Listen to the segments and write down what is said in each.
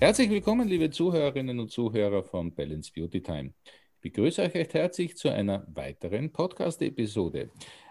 Herzlich willkommen, liebe Zuhörerinnen und Zuhörer von Balance Beauty Time. Ich begrüße euch recht herzlich zu einer weiteren Podcast-Episode.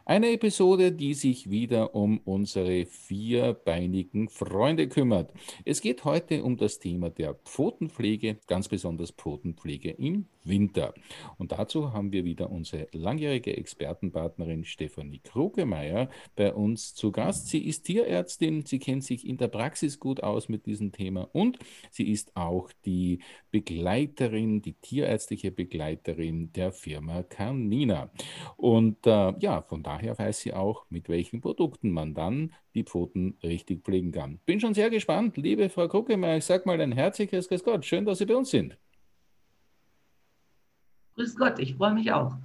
Eine Episode, die sich wieder um unsere vierbeinigen Freunde kümmert. Es geht heute um das Thema der Pfotenpflege, ganz besonders Pfotenpflege im Winter. Und dazu haben wir wieder unsere langjährige Expertenpartnerin Stefanie Krugemeier bei uns zu Gast. Sie ist Tierärztin, sie kennt sich in der Praxis gut aus mit diesem Thema und sie ist auch die Begleiterin, die tierärztliche Begleiterin der Firma Carnina. Und äh, ja, von daher daher weiß sie auch, mit welchen Produkten man dann die Pfoten richtig pflegen kann. Bin schon sehr gespannt. Liebe Frau Kruckemeyer, ich sage mal ein herzliches Grüß Gott. Schön, dass Sie bei uns sind. Grüß Gott, ich freue mich auch.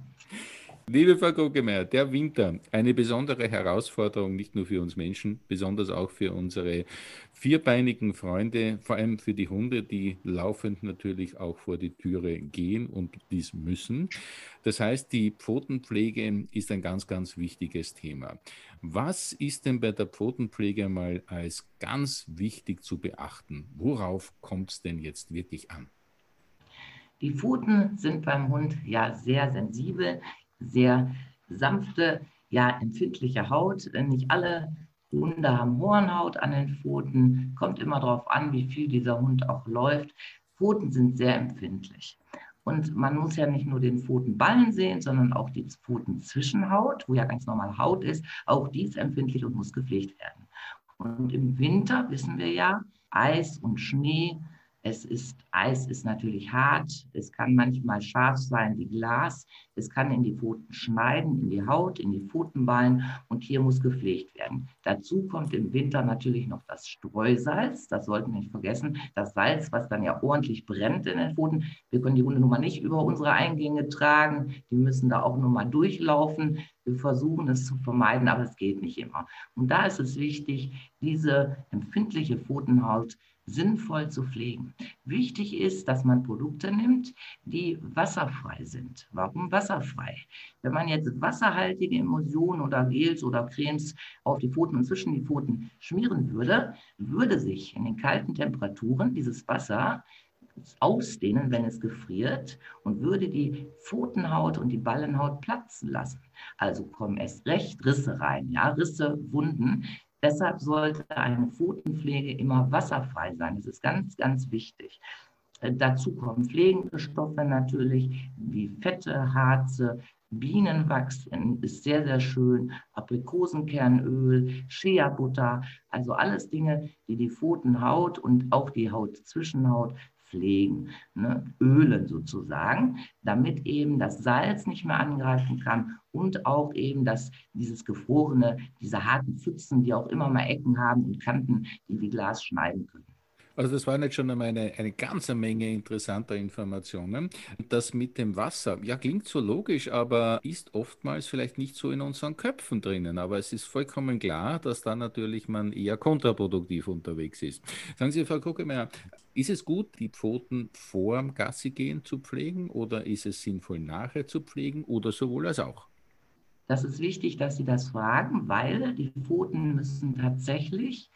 Liebe Frau Guggemeier, der Winter, eine besondere Herausforderung, nicht nur für uns Menschen, besonders auch für unsere vierbeinigen Freunde, vor allem für die Hunde, die laufend natürlich auch vor die Türe gehen und dies müssen. Das heißt, die Pfotenpflege ist ein ganz, ganz wichtiges Thema. Was ist denn bei der Pfotenpflege mal als ganz wichtig zu beachten? Worauf kommt es denn jetzt wirklich an? Die Pfoten sind beim Hund ja sehr sensibel sehr sanfte, ja empfindliche Haut. Nicht alle Hunde haben Hornhaut an den Pfoten. Kommt immer darauf an, wie viel dieser Hund auch läuft. Pfoten sind sehr empfindlich. Und man muss ja nicht nur den Pfotenballen sehen, sondern auch die Pfotenzwischenhaut, wo ja ganz normal Haut ist. Auch die ist empfindlich und muss gepflegt werden. Und im Winter wissen wir ja, Eis und Schnee es ist, Eis ist natürlich hart, es kann manchmal scharf sein wie Glas, es kann in die Pfoten schneiden, in die Haut, in die Pfotenballen und hier muss gepflegt werden. Dazu kommt im Winter natürlich noch das Streusalz, das sollten wir nicht vergessen, das Salz, was dann ja ordentlich brennt in den Pfoten. Wir können die Hunde nun mal nicht über unsere Eingänge tragen, die müssen da auch nur mal durchlaufen. Wir versuchen es zu vermeiden, aber es geht nicht immer. Und da ist es wichtig, diese empfindliche Pfotenhaut sinnvoll zu pflegen. Wichtig ist, dass man Produkte nimmt, die wasserfrei sind. Warum wasserfrei? Wenn man jetzt wasserhaltige Emulsionen oder Gels oder Cremes auf die Pfoten und zwischen die Pfoten schmieren würde, würde sich in den kalten Temperaturen dieses Wasser ausdehnen, wenn es gefriert und würde die Pfotenhaut und die Ballenhaut platzen lassen. Also kommen erst recht Risse rein, ja, Risse, Wunden, Deshalb sollte eine Pfotenpflege immer wasserfrei sein. Das ist ganz, ganz wichtig. Äh, dazu kommen pflegende Stoffe natürlich, wie Fette, Harze, Bienenwachs ist sehr, sehr schön, Aprikosenkernöl, Shea-Butter, also alles Dinge, die die Pfotenhaut und auch die Hautzwischenhaut pflegen, ne? ölen sozusagen, damit eben das Salz nicht mehr angreifen kann und auch eben, dass dieses gefrorene, diese harten Pfützen, die auch immer mal Ecken haben und Kanten, die wie Glas schneiden können. Also das waren jetzt schon einmal eine, eine ganze Menge interessanter Informationen. Das mit dem Wasser, ja, klingt so logisch, aber ist oftmals vielleicht nicht so in unseren Köpfen drinnen. Aber es ist vollkommen klar, dass da natürlich man eher kontraproduktiv unterwegs ist. Sagen Sie, Frau Kuckemeyer, ist es gut, die Pfoten vor dem Gassigehen zu pflegen oder ist es sinnvoll, nachher zu pflegen oder sowohl als auch? Das ist wichtig, dass Sie das fragen, weil die Pfoten müssen tatsächlich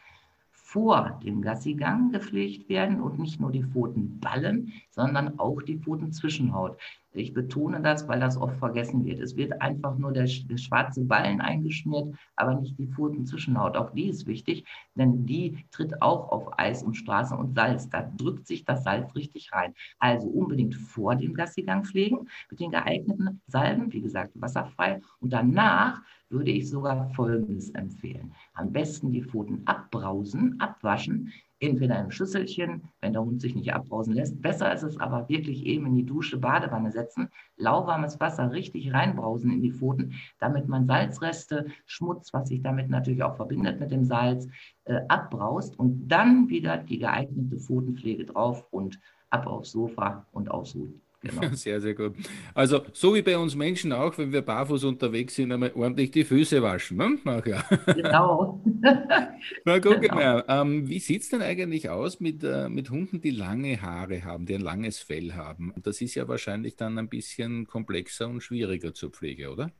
vor dem Gassigang gepflegt werden und nicht nur die Pfotenballen, sondern auch die Pfotenzwischenhaut. Ich betone das, weil das oft vergessen wird. Es wird einfach nur der, der schwarze Ballen eingeschmiert, aber nicht die Pfotenzwischenhaut. Auch die ist wichtig, denn die tritt auch auf Eis und Straße und Salz. Da drückt sich das Salz richtig rein. Also unbedingt vor dem Gassigang pflegen mit den geeigneten Salben, wie gesagt, wasserfrei. Und danach würde ich sogar Folgendes empfehlen. Am besten die Pfoten abbrausen, abwaschen, entweder im Schüsselchen, wenn der Hund sich nicht abbrausen lässt. Besser ist es aber wirklich eben in die Dusche, Badewanne setzen, lauwarmes Wasser richtig reinbrausen in die Pfoten, damit man Salzreste, Schmutz, was sich damit natürlich auch verbindet mit dem Salz, äh, abbraust und dann wieder die geeignete Pfotenpflege drauf und ab aufs Sofa und ausruhen. Genau. Sehr, sehr gut. Also, so wie bei uns Menschen auch, wenn wir barfuß unterwegs sind, einmal ordentlich die Füße waschen. Ne? Nachher. Genau. Na gut, genau. genau. Ähm, wie sieht es denn eigentlich aus mit, äh, mit Hunden, die lange Haare haben, die ein langes Fell haben? Das ist ja wahrscheinlich dann ein bisschen komplexer und schwieriger zur Pflege, oder?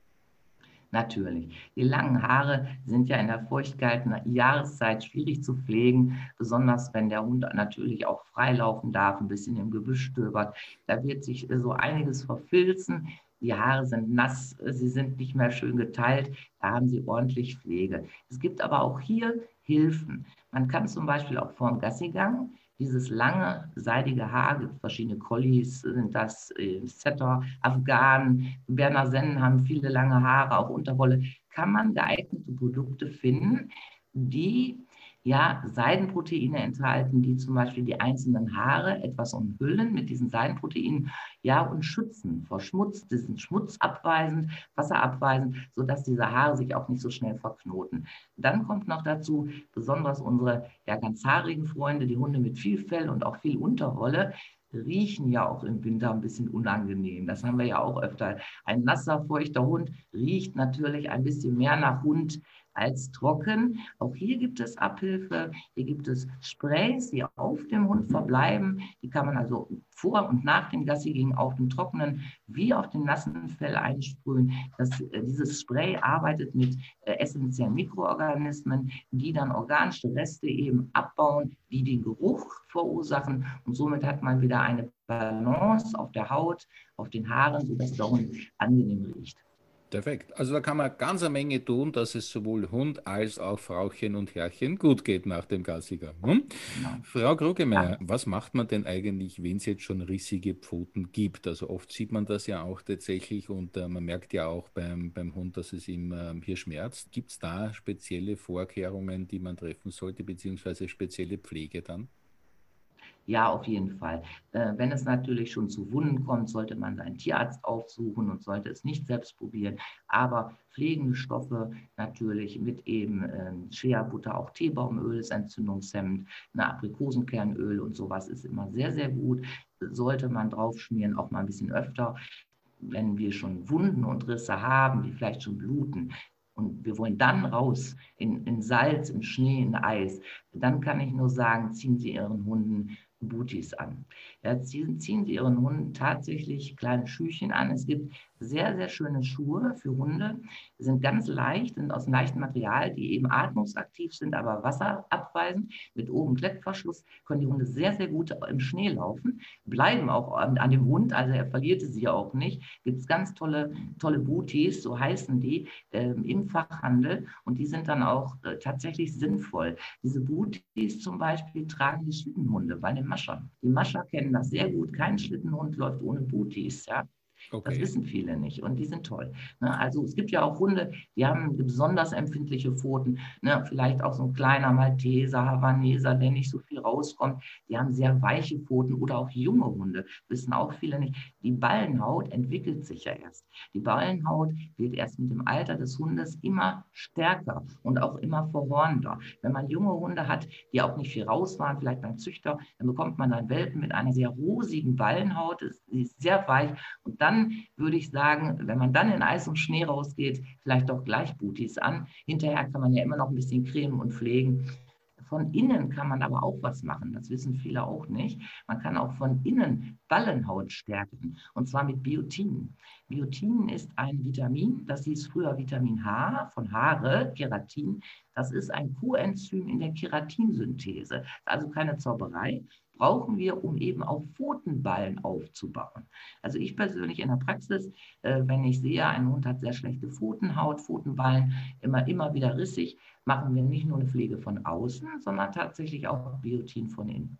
Natürlich. Die langen Haare sind ja in der feuchtgehaltenen Jahreszeit schwierig zu pflegen, besonders wenn der Hund natürlich auch freilaufen darf, ein bisschen im Gebüsch stöbert. Da wird sich so einiges verfilzen. Die Haare sind nass, sie sind nicht mehr schön geteilt. Da haben sie ordentlich Pflege. Es gibt aber auch hier Hilfen. Man kann zum Beispiel auch vor dem Gassigang dieses lange, seidige Haar, gibt verschiedene Collies, sind das äh, Setter, Afghanen, Berner Sennen haben viele lange Haare, auch Unterwolle, kann man geeignete Produkte finden, die ja, Seidenproteine enthalten, die zum Beispiel die einzelnen Haare etwas umhüllen mit diesen Seidenproteinen, ja, und schützen vor Schmutz, die sind schmutzabweisend, wasserabweisend, sodass diese Haare sich auch nicht so schnell verknoten. Dann kommt noch dazu, besonders unsere ja, ganz haarigen Freunde, die Hunde mit viel Fell und auch viel Unterwolle, riechen ja auch im Winter ein bisschen unangenehm. Das haben wir ja auch öfter. Ein nasser, feuchter Hund riecht natürlich ein bisschen mehr nach Hund als trocken. Auch hier gibt es Abhilfe. Hier gibt es Sprays, die auf dem Hund verbleiben. Die kann man also vor und nach dem Gassigehen auf dem trockenen wie auf dem nassen Fell einsprühen. Das, äh, dieses Spray arbeitet mit äh, essentiellen Mikroorganismen, die dann organische Reste eben abbauen, die den Geruch verursachen. Und somit hat man wieder eine Balance auf der Haut, auf den Haaren, sodass der Hund angenehm riecht. Perfekt. Also da kann man ganz eine Menge tun, dass es sowohl Hund als auch Frauchen und Herrchen gut geht nach dem Gassiger. Hm? Genau. Frau Krugemeier, ja. was macht man denn eigentlich, wenn es jetzt schon rissige Pfoten gibt? Also oft sieht man das ja auch tatsächlich und äh, man merkt ja auch beim, beim Hund, dass es ihm äh, hier schmerzt. Gibt es da spezielle Vorkehrungen, die man treffen sollte, beziehungsweise spezielle Pflege dann? Ja, auf jeden Fall. Äh, wenn es natürlich schon zu Wunden kommt, sollte man seinen Tierarzt aufsuchen und sollte es nicht selbst probieren. Aber pflegende Stoffe natürlich mit eben äh, Shea-Butter, auch Teebaumöl ist entzündungshemmend, eine Aprikosenkernöl und sowas ist immer sehr, sehr gut. Sollte man draufschmieren, auch mal ein bisschen öfter. Wenn wir schon Wunden und Risse haben, die vielleicht schon bluten, und wir wollen dann raus in, in Salz, in Schnee, in Eis, dann kann ich nur sagen, ziehen Sie Ihren Hunden Booties an. Ja, ziehen, ziehen Sie Ihren Hunden tatsächlich kleine Schüchen an. Es gibt sehr, sehr schöne Schuhe für Hunde. Die sind ganz leicht, sind aus einem leichten Material, die eben atmungsaktiv sind, aber wasserabweisend. Mit oben Klettverschluss können die Hunde sehr, sehr gut im Schnee laufen, bleiben auch an, dem Hund, also er verliert sie auch nicht. Gibt es ganz tolle, tolle Booties, so heißen die, äh, im Fachhandel und die sind dann auch äh, tatsächlich sinnvoll. Diese Booties zum Beispiel tragen die Schlittenhunde bei den Mascher. Die Mascher kennen das sehr gut. Kein Schlittenhund läuft ohne Booties. Ja? Okay. Das wissen viele nicht und die sind toll. Ne? Also es gibt ja auch Hunde, die haben besonders empfindliche Pfoten. Ne? Vielleicht auch so ein kleiner Malteser, Havaneser, der nicht so viel rauskommt. Die haben sehr weiche Pfoten oder auch junge Hunde, wissen auch viele nicht. Die Ballenhaut entwickelt sich ja erst. Die Ballenhaut wird erst mit dem Alter des Hundes immer stärker und auch immer verhornter. Wenn man junge Hunde hat, die auch nicht viel raus waren, vielleicht beim Züchter, dann bekommt man dann Welpen mit einer sehr rosigen Ballenhaut, die ist sehr weich und dann würde ich sagen, wenn man dann in Eis und Schnee rausgeht, vielleicht doch gleich Booties an. Hinterher kann man ja immer noch ein bisschen cremen und pflegen. Von innen kann man aber auch was machen, das wissen viele auch nicht. Man kann auch von innen Ballenhaut stärken, und zwar mit Biotin. Biotin ist ein Vitamin, das hieß früher Vitamin H von Haare, Keratin. Das ist ein Coenzym in der Keratinsynthese. Also keine Zauberei, brauchen wir, um eben auch Pfotenballen aufzubauen. Also ich persönlich in der Praxis, äh, wenn ich sehe, ein Hund hat sehr schlechte Pfotenhaut, Pfotenballen, immer, immer wieder rissig, machen wir nicht nur eine Pflege von außen, sondern tatsächlich auch Biotin von innen.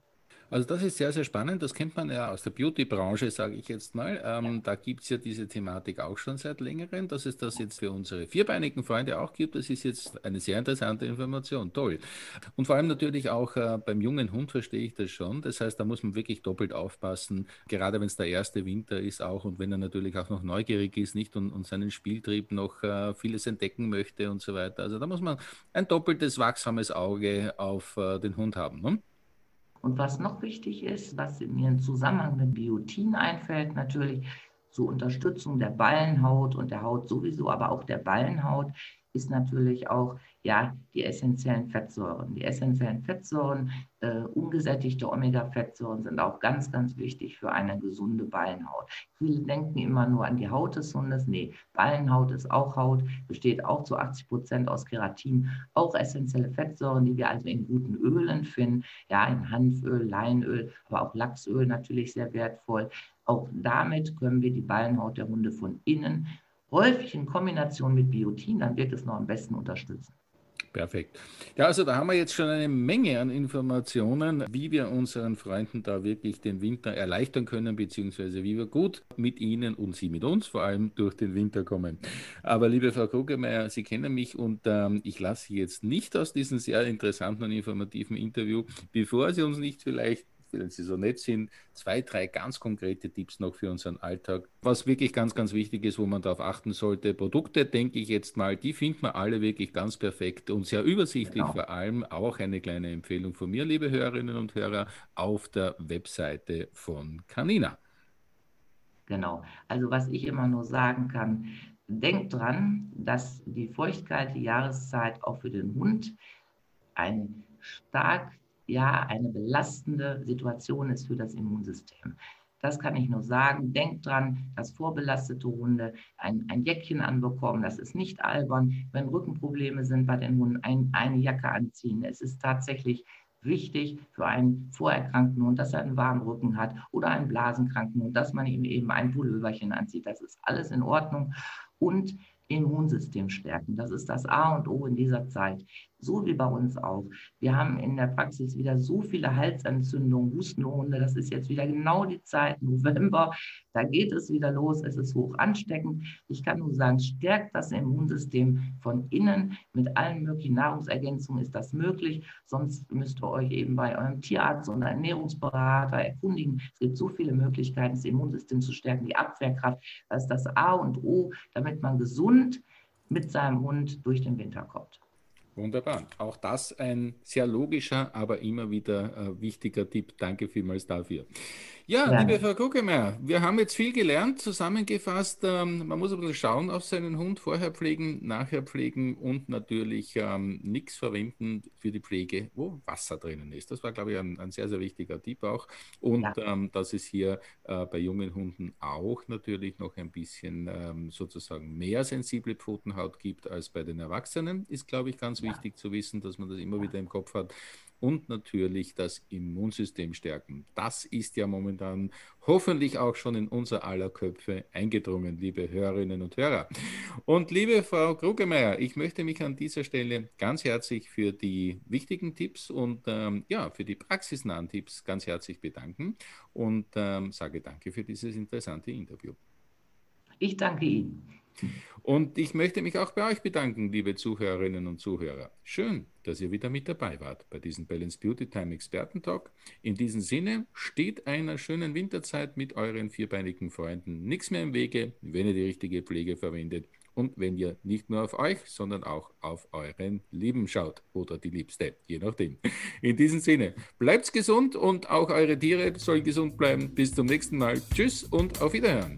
Also das ist sehr, sehr spannend. Das kennt man ja aus der Beauty-Branche, sage ich jetzt mal. Ähm, ja. Da gibt es ja diese Thematik auch schon seit längerem. Dass es das jetzt für unsere vierbeinigen Freunde auch gibt, das ist jetzt eine sehr interessante Information. Toll. Und vor allem natürlich auch äh, beim jungen Hund verstehe ich das schon. Das heißt, da muss man wirklich doppelt aufpassen, gerade wenn es der erste Winter ist auch und wenn er natürlich auch noch neugierig ist, nicht und, und seinen Spieltrieb noch äh, vieles entdecken möchte und so weiter. Also da muss man ein doppeltes wachsames Auge auf äh, den Hund haben. Ne? Und was noch wichtig ist, was mir im Zusammenhang mit Biotin einfällt, natürlich, zur Unterstützung der Ballenhaut und der Haut sowieso, aber auch der Ballenhaut ist natürlich auch ja, die essentiellen Fettsäuren. Die essentiellen Fettsäuren, äh, ungesättigte Omega-Fettsäuren sind auch ganz, ganz wichtig für eine gesunde Ballenhaut. Viele denken immer nur an die Haut des Hundes. Nee, Ballenhaut ist auch Haut, besteht auch zu 80 Prozent aus Keratin, auch essentielle Fettsäuren, die wir also in guten Ölen finden, ja, in Hanföl, Leinöl, aber auch Lachsöl natürlich sehr wertvoll. Auch damit können wir die Ballenhaut der Hunde von innen häufig in Kombination mit Biotin, dann wird es noch am besten unterstützen. Perfekt. Ja, also da haben wir jetzt schon eine Menge an Informationen, wie wir unseren Freunden da wirklich den Winter erleichtern können, beziehungsweise wie wir gut mit ihnen und sie mit uns vor allem durch den Winter kommen. Aber liebe Frau Krugemeier, Sie kennen mich und ähm, ich lasse Sie jetzt nicht aus diesem sehr interessanten und informativen Interview, bevor Sie uns nicht vielleicht wenn Sie so nett sind, zwei, drei ganz konkrete Tipps noch für unseren Alltag. Was wirklich ganz, ganz wichtig ist, wo man darauf achten sollte. Produkte, denke ich jetzt mal, die finden wir alle wirklich ganz perfekt und sehr übersichtlich. Genau. Vor allem auch eine kleine Empfehlung von mir, liebe Hörerinnen und Hörer, auf der Webseite von Canina. Genau. Also was ich immer nur sagen kann, denkt dran, dass die feuchtkalte Jahreszeit auch für den Hund ein stark ja eine belastende Situation ist für das Immunsystem. Das kann ich nur sagen. Denkt dran, dass vorbelastete Hunde ein, ein Jäckchen anbekommen. Das ist nicht albern. Wenn Rückenprobleme sind bei den Hunden, ein, eine Jacke anziehen. Es ist tatsächlich wichtig für einen vorerkrankten Hund, dass er einen warmen Rücken hat oder einen blasenkranken Hund, dass man ihm eben ein Pulloverchen anzieht. Das ist alles in Ordnung. Und Immunsystem stärken. Das ist das A und O in dieser Zeit so wie bei uns auch. Wir haben in der Praxis wieder so viele Halsentzündungen, Hustenhunde. Das ist jetzt wieder genau die Zeit, November. Da geht es wieder los. Es ist hoch ansteckend. Ich kann nur sagen, stärkt das Immunsystem von innen. Mit allen möglichen Nahrungsergänzungen ist das möglich. Sonst müsst ihr euch eben bei eurem Tierarzt oder Ernährungsberater erkundigen. Es gibt so viele Möglichkeiten, das Immunsystem zu stärken, die Abwehrkraft. Das ist das A und O, damit man gesund mit seinem Hund durch den Winter kommt. Wunderbar. Auch das ein sehr logischer, aber immer wieder äh, wichtiger Tipp. Danke vielmals dafür. Ja, ja, liebe Frau Kuckemeyer, wir haben jetzt viel gelernt, zusammengefasst. Ähm, man muss ein bisschen schauen auf seinen Hund, vorher pflegen, nachher pflegen und natürlich ähm, nichts verwenden für die Pflege, wo Wasser drinnen ist. Das war, glaube ich, ein, ein sehr, sehr wichtiger Tipp auch. Und ja. ähm, dass es hier äh, bei jungen Hunden auch natürlich noch ein bisschen ähm, sozusagen mehr sensible Pfotenhaut gibt als bei den Erwachsenen, ist, glaube ich, ganz ja. Wichtig zu wissen, dass man das immer wieder im Kopf hat und natürlich das Immunsystem stärken. Das ist ja momentan hoffentlich auch schon in unser aller Köpfe eingedrungen, liebe Hörerinnen und Hörer. Und liebe Frau Krugemeier, ich möchte mich an dieser Stelle ganz herzlich für die wichtigen Tipps und ähm, ja, für die praxisnahen Tipps ganz herzlich bedanken und ähm, sage danke für dieses interessante Interview. Ich danke Ihnen. Und ich möchte mich auch bei euch bedanken, liebe Zuhörerinnen und Zuhörer. Schön, dass ihr wieder mit dabei wart bei diesem Balance Beauty Time Expertentalk. In diesem Sinne steht einer schönen Winterzeit mit euren vierbeinigen Freunden nichts mehr im Wege, wenn ihr die richtige Pflege verwendet und wenn ihr nicht nur auf euch, sondern auch auf euren Lieben schaut oder die Liebste, je nachdem. In diesem Sinne, bleibt gesund und auch eure Tiere sollen gesund bleiben. Bis zum nächsten Mal. Tschüss und auf Wiederhören.